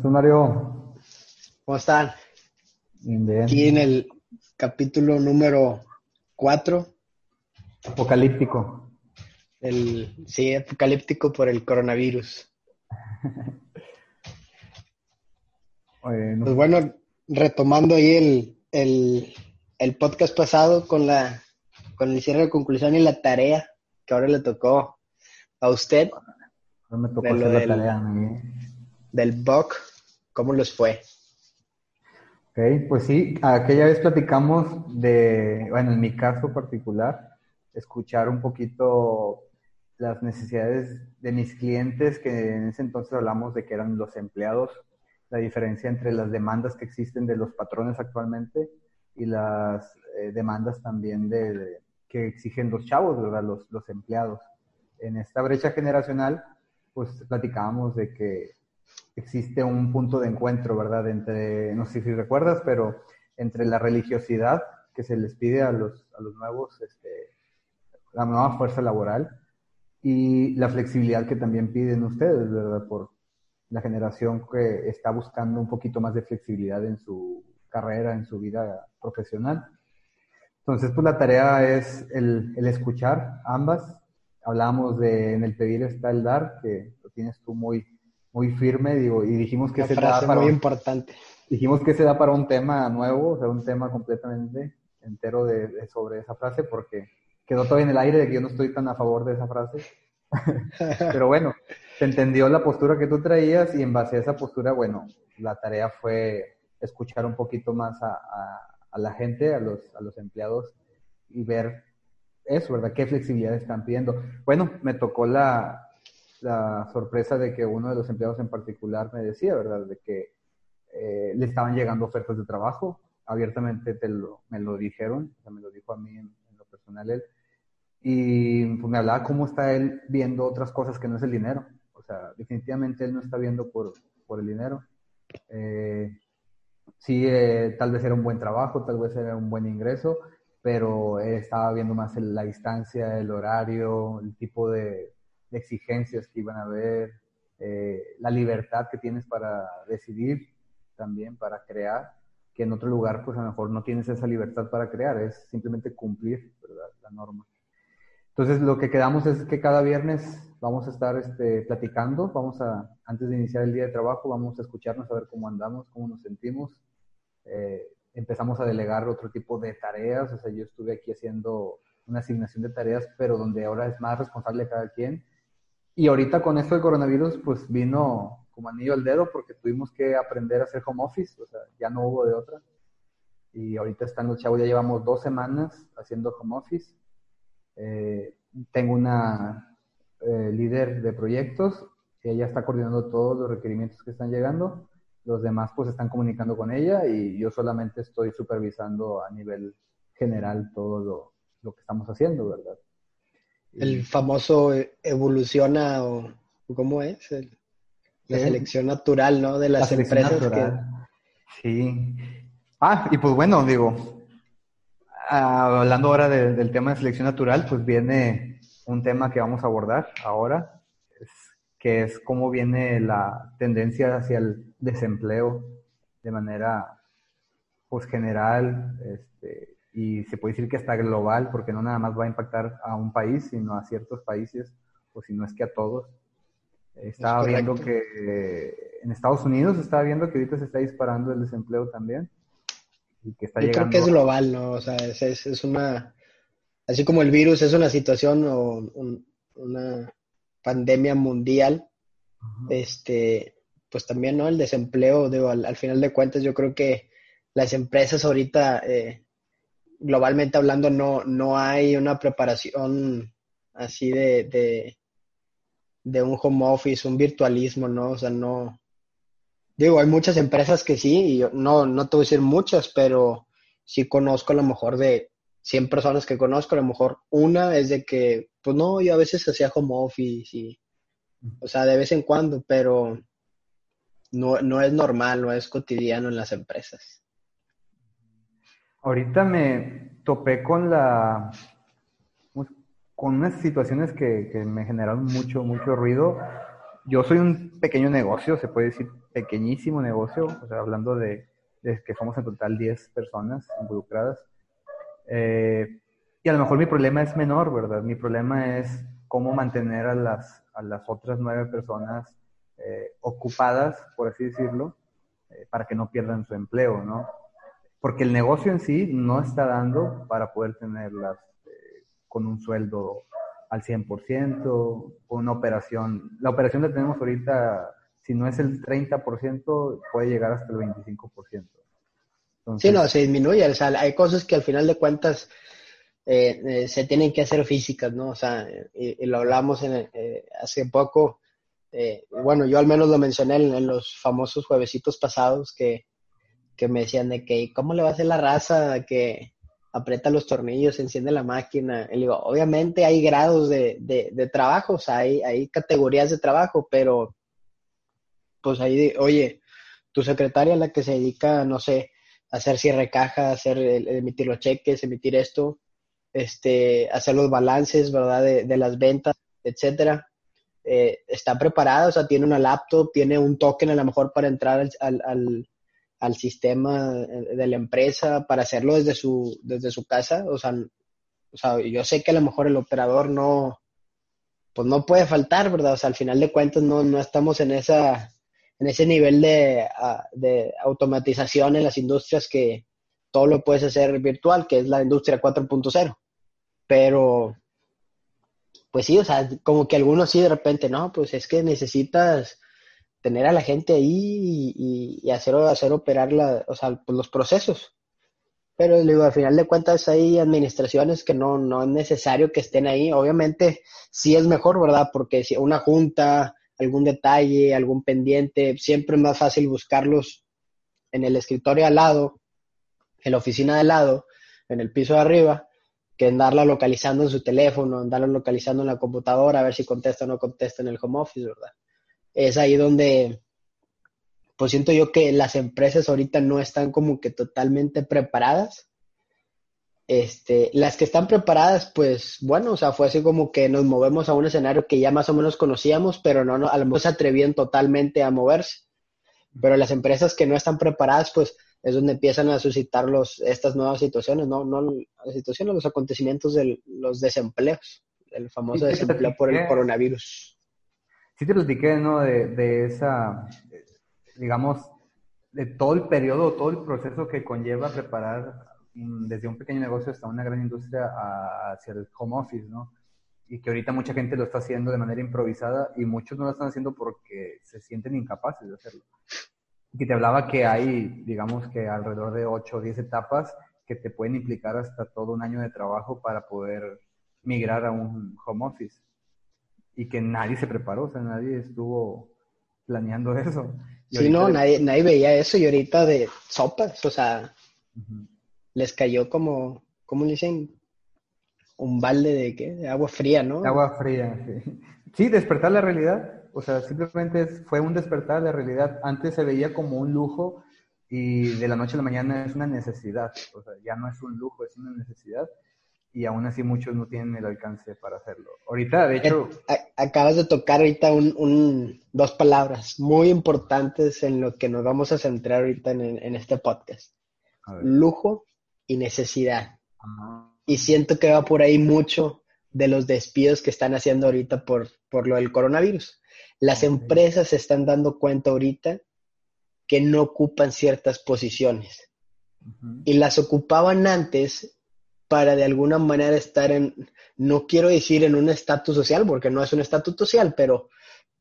estás, Mario? ¿Cómo están? Bien, bien. Aquí en el capítulo número 4. Apocalíptico. El, sí, apocalíptico por el coronavirus. Bueno, Pues bueno, retomando ahí el, el, el podcast pasado con la con el cierre de conclusión y la tarea que ahora le tocó a usted no me tocó de hacer la del- tarea del BOC, ¿cómo les fue? Ok, pues sí, aquella vez platicamos de, bueno, en mi caso particular, escuchar un poquito las necesidades de mis clientes, que en ese entonces hablamos de que eran los empleados, la diferencia entre las demandas que existen de los patrones actualmente y las eh, demandas también de, de- que exigen los chavos, ¿verdad? Los, los empleados. En esta brecha generacional, pues platicábamos de que existe un punto de encuentro, ¿verdad? Entre, no sé si recuerdas, pero entre la religiosidad que se les pide a los, a los nuevos, este, la nueva fuerza laboral y la flexibilidad que también piden ustedes, ¿verdad? Por la generación que está buscando un poquito más de flexibilidad en su carrera, en su vida profesional. Entonces, pues la tarea es el, el escuchar ambas. Hablábamos de en el pedir está el dar, que lo tienes tú muy, muy firme, digo, y dijimos que Una se da para muy un- importante. dijimos que se da para un tema nuevo, o sea, un tema completamente entero de, de- sobre esa frase, porque quedó todavía en el aire de que yo no estoy tan a favor de esa frase. Pero bueno, se entendió la postura que tú traías y en base a esa postura, bueno, la tarea fue escuchar un poquito más a, a- a la gente, a los, a los empleados y ver eso, ¿verdad? ¿Qué flexibilidad están pidiendo? Bueno, me tocó la, la sorpresa de que uno de los empleados en particular me decía, ¿verdad? De que eh, le estaban llegando ofertas de trabajo, abiertamente te lo, me lo dijeron, o sea, me lo dijo a mí en, en lo personal él, y pues me hablaba cómo está él viendo otras cosas que no es el dinero, o sea, definitivamente él no está viendo por, por el dinero. Eh, sí, eh, tal vez era un buen trabajo, tal vez era un buen ingreso, pero él estaba viendo más el- la distancia, el horario, el tipo de, de exigencias que iban a haber, eh, la libertad que tienes para decidir también, para crear, que en otro lugar pues a lo mejor no tienes esa libertad para crear, es simplemente cumplir ¿verdad? la norma. Entonces lo que quedamos es que cada viernes vamos a estar este, platicando, vamos a, antes de iniciar el día de trabajo, vamos a escucharnos a ver cómo andamos, cómo nos sentimos. Eh, empezamos a delegar otro tipo de tareas, o sea, yo estuve aquí haciendo una asignación de tareas, pero donde ahora es más responsable cada quien. Y ahorita con esto del coronavirus, pues vino como anillo al dedo porque tuvimos que aprender a hacer home office, o sea, ya no hubo de otra. Y ahorita están los chavos, ya llevamos dos semanas haciendo home office. Eh, tengo una eh, líder de proyectos, ella está coordinando todos los requerimientos que están llegando. Los demás pues están comunicando con ella y yo solamente estoy supervisando a nivel general todo lo, lo que estamos haciendo, ¿verdad? El famoso eh, evoluciona o ¿cómo es? El- la Sí. selección natural, ¿no? De La las empresas natural. Sí. Ah, y pues bueno, digo, ah, hablando ahora de- del tema de selección natural, pues viene un tema que vamos a abordar ahora, es- que es cómo viene la tendencia hacia el desempleo de manera pues general, este, y se puede decir que hasta global, porque no nada más va a impactar a un país, sino a ciertos países, o si no es que a todos. Estaba viendo correcto. que eh, en Estados Unidos estaba viendo que ahorita se está disparando el desempleo también. Y que está Yo creo llegando. que es global, ¿no? O sea, es, es, es una, así como el virus es una situación o un- una pandemia mundial, Ajá. este, pues también, ¿no? El desempleo, digo, al, al final de cuentas, yo creo que las empresas ahorita, eh, globalmente hablando, no, no hay una preparación así de, de, un home office, un virtualismo, ¿no? O sea, no. Digo, hay muchas empresas que sí, y yo no, no te voy a decir muchas, pero sí conozco a lo mejor de 100 personas que conozco, a lo mejor una es de que, pues no, yo a veces hacía home office y, o sea, de vez en cuando, pero no, no es normal, no es cotidiano en las empresas. Ahorita me topé con la con unas situaciones que, que me generaron mucho, mucho ruido. yo soy un pequeño negocio, se puede decir pequeñísimo negocio, o sea, hablando de, que somos en total 10 personas involucradas. Eh, y a lo mejor mi problema es menor, ¿verdad? Mi problema es cómo mantener a las, a las otras nueve personas eh, ocupadas, por así decirlo, eh, para que no pierdan su empleo, ¿no? Porque el negocio en sí no está dando para poder tenerlas con un sueldo al 100%, una operación. La operación que tenemos ahorita, si no es el 30%, puede llegar hasta el 25%. sí, no, se disminuye. O sea, hay cosas que al final de cuentas eh, eh, se tienen que hacer físicas, ¿no? O sea, y, lo hablamos en, eh, hace poco. bueno, yo al menos lo mencioné en, los famosos juevesitos pasados que, que me decían de que, ¿cómo le va a hacer la raza que aprieta los tornillos, enciende la máquina. Y digo, obviamente hay grados de, de, trabajos, hay, hay categorías de trabajo, pero pues ahí, oye, tu secretaria la que se dedica, no sé, a hacer cierre caja, hacer, emitir los cheques, emitir esto, este, hacer los balances, ¿verdad? De, de las ventas, etcétera. Eh, está preparada, o sea, tiene una laptop, tiene un token a lo mejor para entrar al sistema de la empresa para hacerlo desde su, desde su casa. O sea, o sea, yo sé que a lo mejor el operador no, pues no puede faltar, ¿verdad? O sea, al final de cuentas no, no estamos en esa, en ese nivel de, de automatización en las industrias que todo lo puedes hacer virtual, que es la industria 4.0. Pero, pues sí, o sea, como que algunos sí de repente, no, pues es que necesitas tener a la gente ahí y, hacer, hacer operar la, o sea, pues, los procesos. Pero digo, al final de cuentas hay administraciones que no, no es necesario que estén ahí. Obviamente sí es mejor, ¿verdad? Porque si una junta, algún detalle, algún pendiente, siempre es más fácil buscarlos en el escritorio al lado, en la oficina de al lado, en el piso de arriba, que andarla localizando en su teléfono, andarla localizando en la computadora, a ver si contesta o no contesta en el home office, ¿verdad? Es ahí donde, pues siento yo que las empresas ahorita no están como que totalmente preparadas. Este, las que están preparadas, pues bueno, o sea, fue así como que nos movemos a un escenario que ya más o menos conocíamos, pero no, no a lo mejor se atrevían totalmente a moverse. Pero las empresas que no están preparadas, pues es donde empiezan a suscitar los, estas nuevas situaciones, ¿no? No las situaciones, los acontecimientos de los desempleos, el famoso desempleo por el coronavirus sí te platiqué, ¿no? De, de esa, digamos, de todo el periodo, todo el proceso que conlleva preparar desde un pequeño negocio hasta una gran industria hacia el home office, ¿no? Y que ahorita mucha gente lo está haciendo de manera improvisada y muchos no lo están haciendo porque se sienten incapaces de hacerlo. Y te hablaba que hay, digamos que alrededor de 8 o 10 etapas que te pueden implicar hasta todo un año de trabajo para poder migrar a un home office y que nadie se preparó, o sea, nadie estuvo planeando eso. sí, no, nadie, nadie veía eso y ahorita de sopas, o sea, les cayó como, ¿cómo le dicen? Un balde de qué? De agua fría, ¿no? agua fría, sí. Sí, despertar la realidad, o sea, simplemente fue un despertar de la realidad. Antes se veía como un lujo y de la noche a la mañana es una necesidad, o sea, ya no es un lujo, es una necesidad y aún así muchos no tienen el alcance para hacerlo. Ahorita, de hecho... Acabas de tocar ahorita un, dos palabras muy importantes en lo que nos vamos a centrar ahorita en, este podcast. Lujo y necesidad. Y siento que va por ahí mucho de los despidos que están haciendo ahorita por, por lo del coronavirus. Las empresas se están dando cuenta ahorita que no ocupan ciertas posiciones. Y las ocupaban antes para de alguna manera estar en, no quiero decir en un estatus social, porque no es un estatus social, pero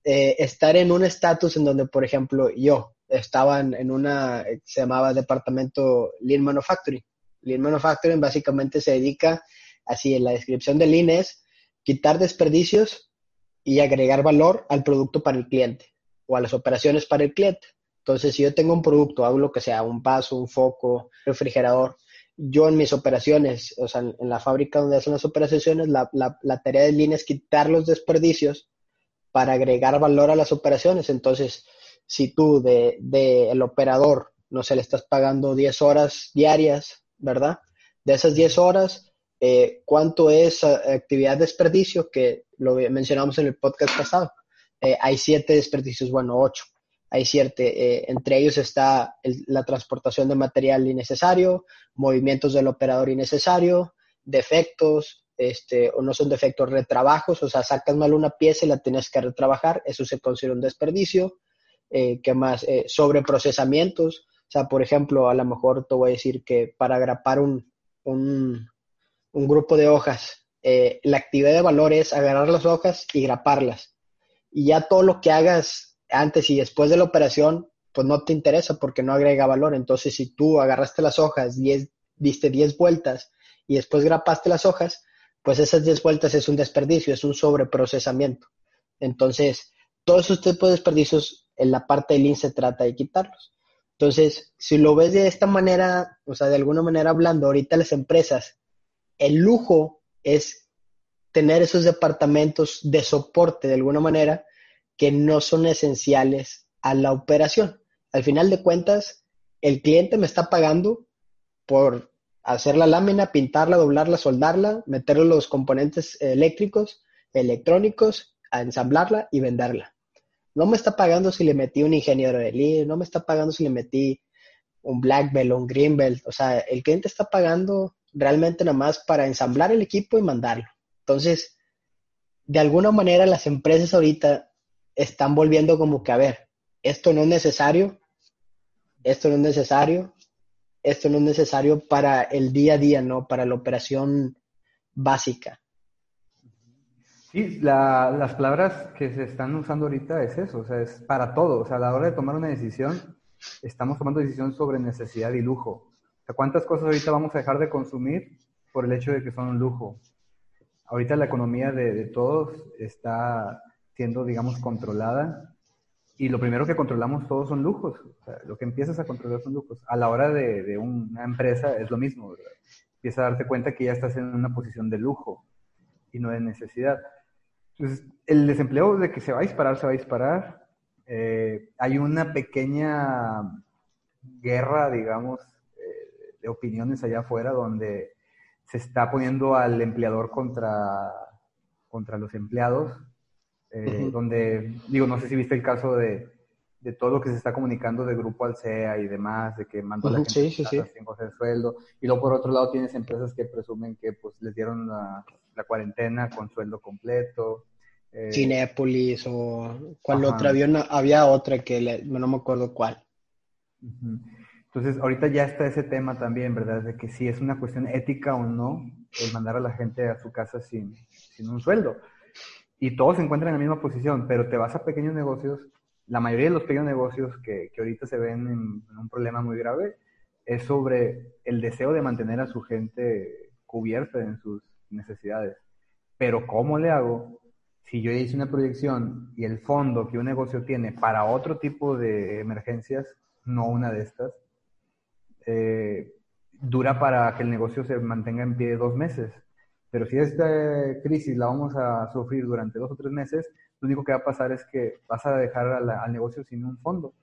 eh, estar en un estatus en donde, por ejemplo, yo estaba en, una, se llamaba departamento Lean Manufacturing. Lean Manufacturing básicamente se dedica, así en la descripción de Lean es quitar desperdicios y agregar valor al producto para el cliente o a las operaciones para el cliente. Entonces, si yo tengo un producto, hago lo que sea, un paso, un foco, refrigerador, yo en mis operaciones, o sea, en, la fábrica donde hacen las operaciones, la, tarea de línea es quitar los desperdicios para agregar valor a las operaciones. Entonces, si tú de, de el operador, no sé, le estás pagando 10 horas diarias, ¿verdad? De esas 10 horas, eh, ¿cuánto es actividad de desperdicio? Que lo mencionamos en el podcast pasado. eh, hay siete desperdicios, bueno, ocho. Hay siete, eh, entre ellos está la transportación de material innecesario, movimientos del operador innecesario, defectos, este, o no son defectos, retrabajos, o sea, sacas mal una pieza y la tienes que retrabajar, eso se considera un desperdicio. Eh, ¿Qué más? Eh, sobreprocesamientos, o sea, por ejemplo, a lo mejor te voy a decir que para agrapar un, un, grupo de hojas, eh, la actividad de valor es agarrar las hojas y graparlas. Y ya todo lo que hagas antes y después de la operación, pues no te interesa porque no agrega valor. Entonces, si tú agarraste las hojas, diez, diste 10 vueltas y después grapaste las hojas, pues esas 10 vueltas es un desperdicio, es un sobreprocesamiento. Entonces, todos esos tipos de desperdicios en la parte del Lean se trata de quitarlos. Entonces, si lo ves de esta manera, o sea, de alguna manera hablando, ahorita las empresas, el lujo es tener esos departamentos de soporte de alguna manera que no son esenciales a la operación. Al final de cuentas, el cliente me está pagando por hacer la lámina, pintarla, doblarla, soldarla, meterle los componentes eléctricos, electrónicos, a ensamblarla y venderla. No me está pagando si le metí un ingeniero de lead, no me está pagando si le metí un black belt o un green belt. O sea, el cliente está pagando realmente nada más para ensamblar el equipo y mandarlo. Entonces, de alguna manera las empresas ahorita están volviendo como que, a ver, esto no es necesario, esto no es necesario, esto no es necesario para el día a día, ¿no? Para la operación básica. Sí, las palabras que se están usando ahorita es eso, o sea, es para todo. O sea, a la hora de tomar una decisión, estamos tomando decisión sobre necesidad y lujo. O sea, ¿cuántas cosas ahorita vamos a dejar de consumir por el hecho de que son un lujo? Ahorita la economía de, de todos está siendo, digamos, controlada y lo primero que controlamos todos son lujos. Lo que empiezas a controlar son lujos. A la hora de, de una empresa es lo mismo, ¿verdad? Empieza a darte cuenta que ya estás en una posición de lujo y no de necesidad. Entonces, el desempleo de que se va a disparar, se va a disparar. Eh, hay una pequeña guerra, digamos, eh, de opiniones allá afuera donde se está poniendo al empleador contra, contra los empleados eh, donde, digo, no sé si viste el caso de, de, todo lo que se está comunicando de Grupo Alcea y demás, de que mandó a la gente sí, sí, sí. sin coger sueldo, y luego por otro lado tienes empresas que presumen que pues les dieron la, la cuarentena con sueldo completo. Eh, Cinépolis o cuál otra, había, había otra que no me acuerdo cuál. Entonces, ahorita ya está ese tema también, ¿verdad? De que si es una cuestión ética o no el mandar a la gente a su casa sin, sin un sueldo y todos se encuentran en la misma posición, pero te vas a pequeños negocios, la mayoría de los pequeños negocios que, que ahorita se ven en, un problema muy grave es sobre el deseo de mantener a su gente cubierta en sus necesidades. Pero ¿cómo le hago si yo hice una proyección y el fondo que un negocio tiene para otro tipo de emergencias, no una de estas, eh, dura para que el negocio se mantenga en pie dos meses? Pero si esta crisis la vamos a sufrir durante dos o tres meses, lo único que va a pasar es que vas a dejar al negocio sin un fondo.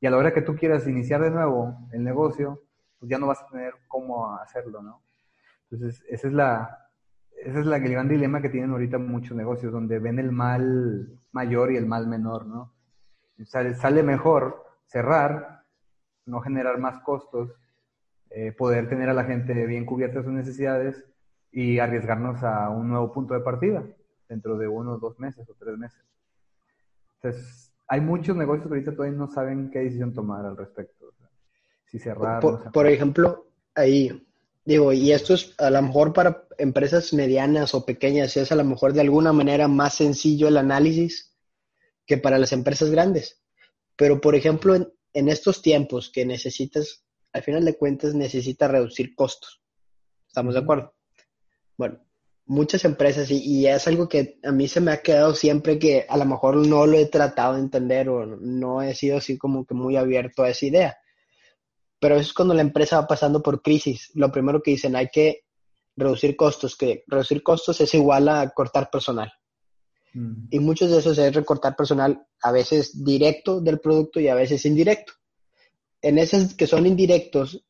Y a la hora que tú quieras iniciar de nuevo el negocio, pues ya no vas a tener cómo hacerlo, ¿no? Entonces, esa es la, ese es la, el gran dilema que tienen ahorita muchos negocios, donde ven el mal mayor y el mal menor, ¿no? Sale, sale mejor cerrar, no generar más costos, eh, poder tener a la gente bien cubierta sus necesidades y arriesgarnos a un nuevo punto de partida dentro de uno, dos meses o tres meses. Entonces, hay muchos negocios que ahorita todavía no saben qué decisión tomar al respecto. si cerrar. Por, por ejemplo, ahí, digo, y esto es a lo mejor para empresas medianas o pequeñas, es a lo mejor de alguna manera más sencillo el análisis que para las empresas grandes. Pero, por ejemplo, en, en estos tiempos que necesitas, al final de cuentas, necesitas reducir costos. ¿Estamos de acuerdo? Bueno, muchas empresas y, es algo que a mí se me ha quedado siempre que a lo mejor no lo he tratado de entender o no he sido así como que muy abierto a esa idea. Pero eso es cuando la empresa va pasando por crisis. Lo primero que dicen, hay que reducir costos, que reducir costos es igual a cortar personal. Mm. Y muchos de esos es recortar personal a veces directo del producto y a veces indirecto. En esos que son indirectos,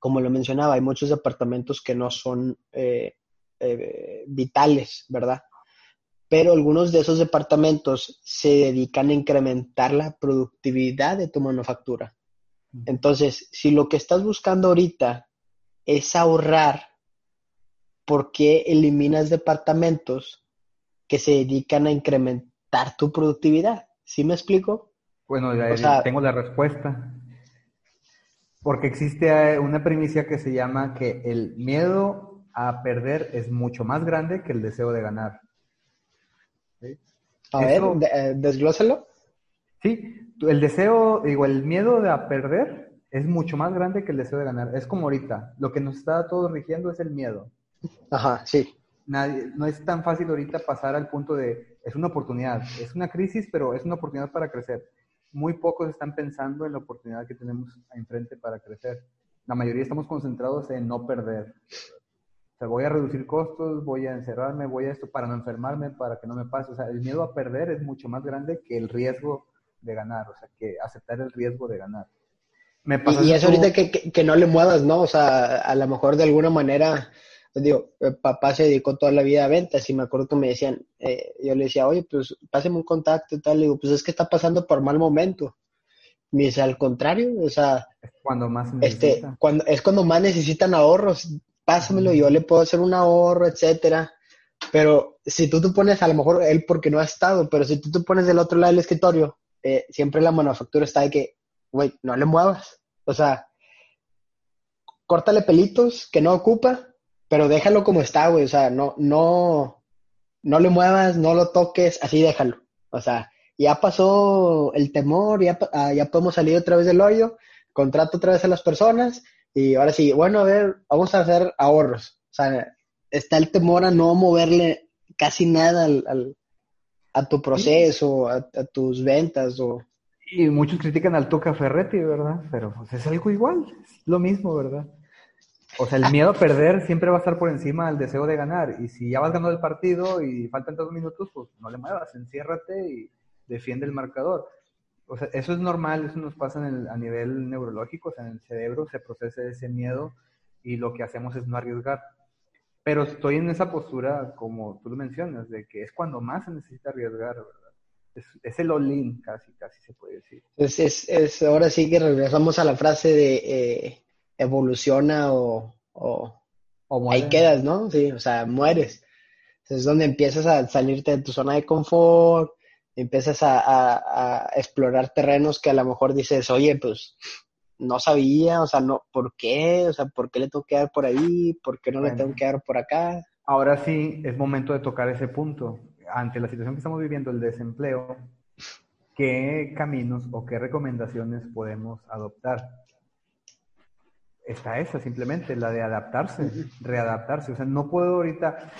como lo mencionaba, hay muchos departamentos que no son eh, eh, vitales, ¿verdad? pero algunos de esos departamentos se dedican a incrementar la productividad de tu manufactura. Entonces, si lo que estás buscando ahorita es ahorrar, ¿por qué eliminas departamentos que se dedican a incrementar tu productividad? ¿Sí me explico? Bueno, tengo la respuesta. Porque existe eh, una primicia que se llama que el miedo a perder es mucho más grande que el deseo de ganar. A ver, eh, desglósalo. Sí, el deseo, digo, el miedo de a perder es mucho más grande que el deseo de ganar. Es como ahorita, lo que nos está todo rigiendo es el miedo. Ajá, sí. Nadie, no es tan fácil ahorita pasar al punto de, es una oportunidad, es una crisis, pero es una oportunidad para crecer. Muy pocos están pensando en la oportunidad que tenemos enfrente para crecer. La mayoría estamos concentrados en no perder sea, voy a reducir costos, voy a encerrarme, voy a esto para no enfermarme, para que no me pase. O sea, el miedo a perder es mucho más grande que el riesgo de ganar, o sea, que aceptar el riesgo de ganar. Me y, eso ahorita que, que, no le muevas, ¿no? O sea, a lo mejor de alguna manera, pues digo, papá se dedicó toda la vida a ventas y me acuerdo que me decían, eh, yo le decía, oye, pues páseme un contacto y tal, le digo, pues es que está pasando por mal momento. Me dice, al contrario, o sea, es cuando más este, cuando, es cuando más necesitan ahorros pásamelo, yo le puedo hacer un ahorro, etcétera. Pero si tú te pones, a lo mejor él porque no ha estado, pero si tú te pones del otro lado del escritorio, eh, siempre la manufactura está de que, güey, no le muevas. O sea, córtale pelitos que no ocupa, pero déjalo como está, güey. O sea, no, no, no le muevas, no lo toques, así déjalo. O sea, ya pasó el temor, ya, ah, ya podemos salir otra vez del hoyo, contrato otra vez a las personas y ahora sí, bueno, a ver, vamos a hacer ahorros. O sea, está el temor a no moverle casi nada al, a tu proceso, a, tus ventas. O... Y muchos critican al Tuca Ferretti, ¿verdad? Pero pues, es algo igual, es lo mismo, ¿verdad? O sea, el miedo a perder siempre va a estar por encima del deseo de ganar. Y si ya vas ganando el partido y faltan dos minutos, pues no le muevas, enciérrate y defiende el marcador o sea, eso es normal, eso nos pasa a nivel neurológico, o sea, en el cerebro se procesa ese miedo y lo que hacemos es no arriesgar. Pero estoy en esa postura, como tú lo mencionas, de que es cuando más se necesita arriesgar, ¿verdad? Es, el all casi, casi se puede decir. Es, es, ahora sí que regresamos a la frase de eh, evoluciona o, o, ahí quedas, ¿no? Sí, o sea, mueres. Es donde empiezas a salirte de tu zona de confort, empiezas a, explorar terrenos que a lo mejor dices, oye, pues no sabía, o sea, no, ¿por qué? O sea, ¿por qué le tengo que dar por ahí? ¿Por qué no le tengo que dar por acá? Ahora sí es momento de tocar ese punto. Ante la situación que estamos viviendo, el desempleo, ¿qué caminos o qué recomendaciones podemos adoptar? Está esa simplemente, la de adaptarse, readaptarse. O sea, no puedo ahorita,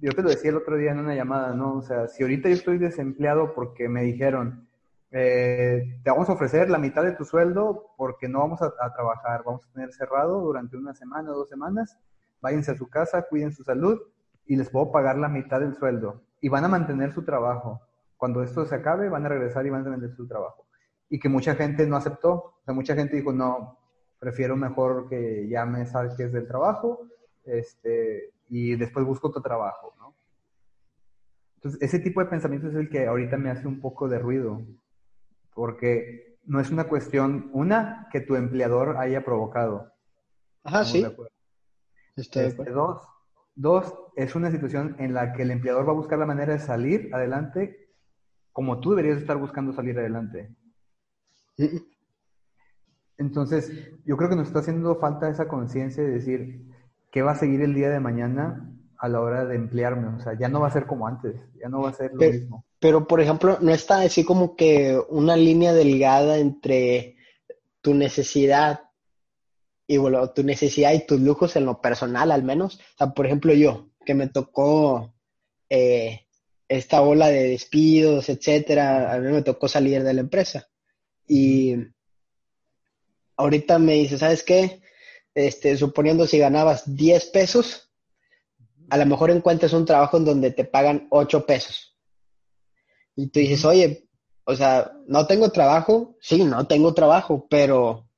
yo te lo decía el otro día en una llamada, ¿no? O sea, si ahorita yo estoy desempleado porque me dijeron, eh, te vamos a ofrecer la mitad de tu sueldo porque no vamos a, trabajar, vamos a tener cerrado durante una semana o dos semanas, váyanse a su casa, cuiden su salud y les puedo pagar la mitad del sueldo y van a mantener su trabajo. Cuando esto se acabe, van a regresar y van a mantener su trabajo. Y que mucha gente no aceptó, o sea, mucha gente dijo, no, prefiero mejor que ya me salques del trabajo, este, y después busco otro trabajo, ¿no? Entonces, ese tipo de pensamiento es el que ahorita me hace un poco de ruido, porque no es una cuestión, una, que tu empleador haya provocado. Ajá, sí. Este, dos, dos, es una situación en la que el empleador va a buscar la manera de salir adelante como tú deberías estar buscando salir adelante. Entonces, yo creo que nos está haciendo falta esa conciencia de decir, qué va a seguir el día de mañana a la hora de emplearme. O sea, ya no va a ser como antes, ya no va a ser lo mismo. Pero, por ejemplo, no está así como que una línea delgada entre tu necesidad y bueno, tu necesidad y tus lujos en lo personal al menos. O sea, por ejemplo, yo, que me tocó eh, esta ola de despidos, etcétera, a mí me tocó salir de la empresa. Y ahorita me dice, ¿sabes qué? este, suponiendo si ganabas 10 pesos, a lo mejor encuentras un trabajo en donde te pagan 8 pesos. Y tú dices, oye, o sea, no tengo trabajo, sí, no tengo trabajo, pero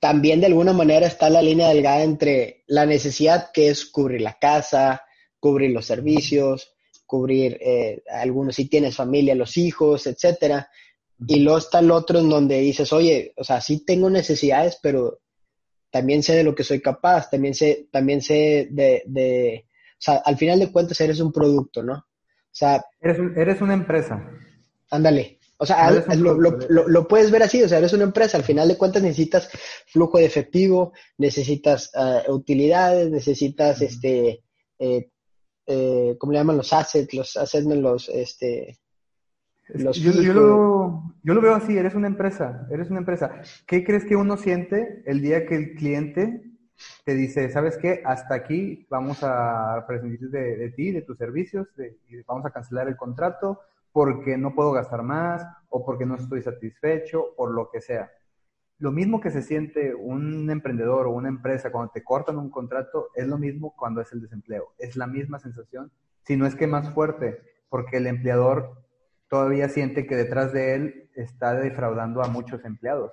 también de alguna manera está la línea delgada entre la necesidad que es cubrir la casa, cubrir los servicios, cubrir eh, algunos, si tienes familia, los hijos, etcétera. Y luego está el otro en donde dices, oye, o sea, sí tengo necesidades, pero también sé de lo que soy capaz, también sé, también sé de, de o sea, al final de cuentas eres un producto, ¿no? O sea... Eres, eres una empresa. Ándale. O sea, lo, lo, puedes ver así, o sea, eres una empresa, al final de cuentas necesitas flujo de efectivo, necesitas ah, utilidades, necesitas, este, eh, eh, ¿cómo le llaman? Los assets, los assets, los, este, los yo, yo, lo, yo, lo, veo así, eres una empresa, eres una empresa. ¿Qué crees que uno siente el día que el cliente te dice, sabes qué, hasta aquí vamos a prescindir de, de ti, de tus servicios, y vamos a cancelar el contrato porque no puedo gastar más o porque no estoy satisfecho, por lo que sea. Lo mismo que se siente un emprendedor o una empresa cuando te cortan un contrato, es lo mismo cuando es el desempleo. Es la misma sensación, si no es que más fuerte, porque el empleador todavía siente que detrás de él está defraudando a muchos empleados.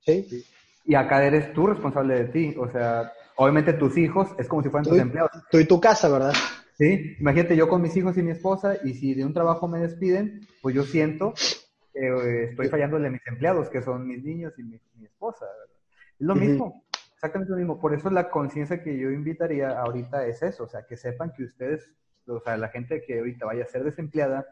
Sí. Y acá eres tú responsable de ti. O sea, obviamente tus hijos es como si fueran tus empleados. Tú y tu casa, ¿verdad? Sí, imagínate yo con mis hijos y mi esposa, y si de un trabajo me despiden, pues yo siento que eh, estoy fallándole a mis empleados, que son mis niños y mi, esposa. Es lo mismo, exactamente lo mismo. Por eso la conciencia que yo invitaría ahorita es eso, o sea, que sepan que ustedes, o sea, la gente que ahorita vaya a ser desempleada,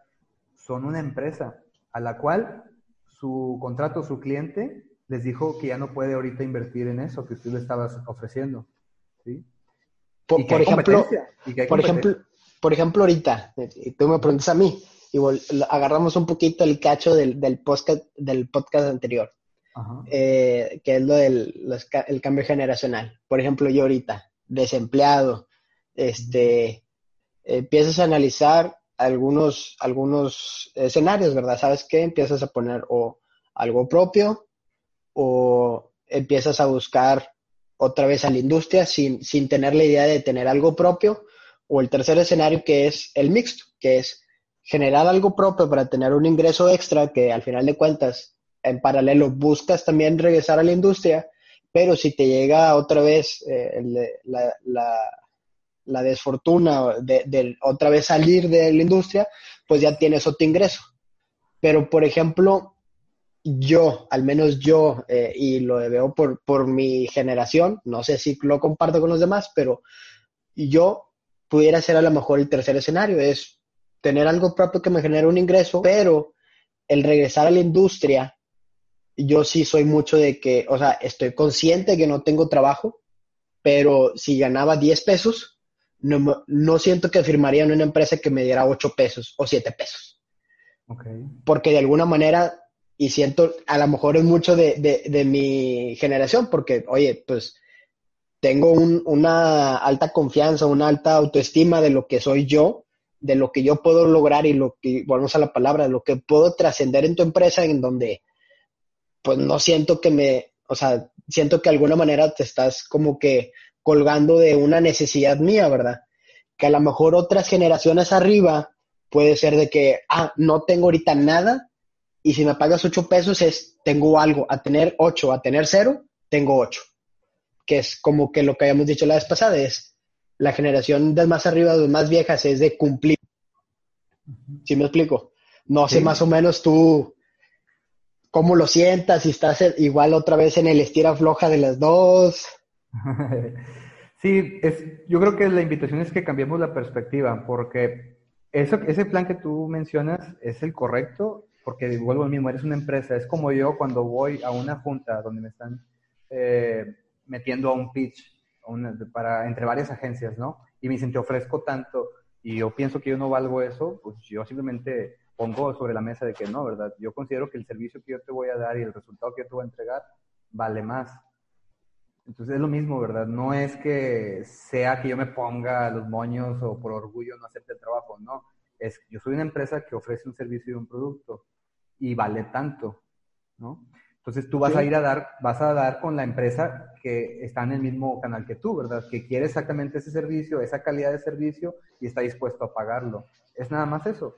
son una empresa a la cual su contrato, su cliente, les dijo que ya no puede ahorita invertir en eso que usted le estaba ofreciendo. ¿sí? Por, ejemplo, por ejemplo, por ejemplo, ahorita, tú me preguntas a mí, y agarramos un poquito el cacho del, del, podcast, del podcast anterior, eh, que es lo del el cambio generacional. Por ejemplo, yo ahorita, desempleado, este, empiezas a analizar algunos, algunos escenarios, ¿verdad? ¿Sabes qué? Empiezas a poner o algo propio o empiezas a buscar otra vez a la industria sin, sin tener la idea de tener algo propio, o el tercer escenario que es el mixto, que es generar algo propio para tener un ingreso extra que al final de cuentas, en paralelo, buscas también regresar a la industria, pero si te llega otra vez eh, la, desfortuna de, de, otra vez salir de la industria, pues ya tienes otro ingreso. Pero, por ejemplo, yo, al menos yo, eh, y lo veo por, por mi generación, no sé si lo comparto con los demás, pero yo pudiera ser a lo mejor el tercer escenario, es tener algo propio que me genere un ingreso, pero el regresar a la industria, yo sí soy mucho de que, o sea, estoy consciente que no tengo trabajo, pero si ganaba 10 pesos, no, no siento que firmaría en una empresa que me diera 8 pesos o 7 pesos. Porque de alguna manera y siento, a lo mejor es mucho de, de, mi generación, porque, oye, pues tengo una alta confianza, una alta autoestima de lo que soy yo, de lo que yo puedo lograr y lo que, volvemos a la palabra, lo que puedo trascender en tu empresa, en donde, pues no siento que me, o sea, siento que de alguna manera te estás como que colgando de una necesidad mía, ¿verdad? Que a lo mejor otras generaciones arriba puede ser de que, ah, no tengo ahorita nada, y si me pagas 8 pesos es, tengo algo, a tener 8, a tener 0, tengo 8. Que es como que lo que habíamos dicho la vez pasada, es la generación de más arriba, de más viejas, es de cumplir. ¿Sí me explico? No sé más o menos tú cómo lo sientas, si estás igual otra vez en el estira floja de las dos. Sí, es, yo creo que la invitación es que cambiemos la perspectiva, porque eso, ese plan que tú mencionas es el correcto porque vuelvo al mismo, eres una empresa. Es como yo cuando voy a una junta donde me están eh, metiendo a un pitch para, entre varias agencias, ¿no? Y me dicen, te ofrezco tanto y yo pienso que yo no valgo eso, pues yo simplemente pongo sobre la mesa de que no, ¿verdad? Yo considero que el servicio que yo te voy a dar y el resultado que yo te voy a entregar vale más. Entonces es lo mismo, ¿verdad? No es que sea que yo me ponga los moños o por orgullo no acepte el trabajo, no. Es, yo soy una empresa que ofrece un servicio y un producto y vale tanto, ¿no? Entonces tú vas a ir a dar, vas a dar con la empresa que está en el mismo canal que tú, ¿verdad? Que quiere exactamente ese servicio, esa calidad de servicio y está dispuesto a pagarlo. Es nada más eso.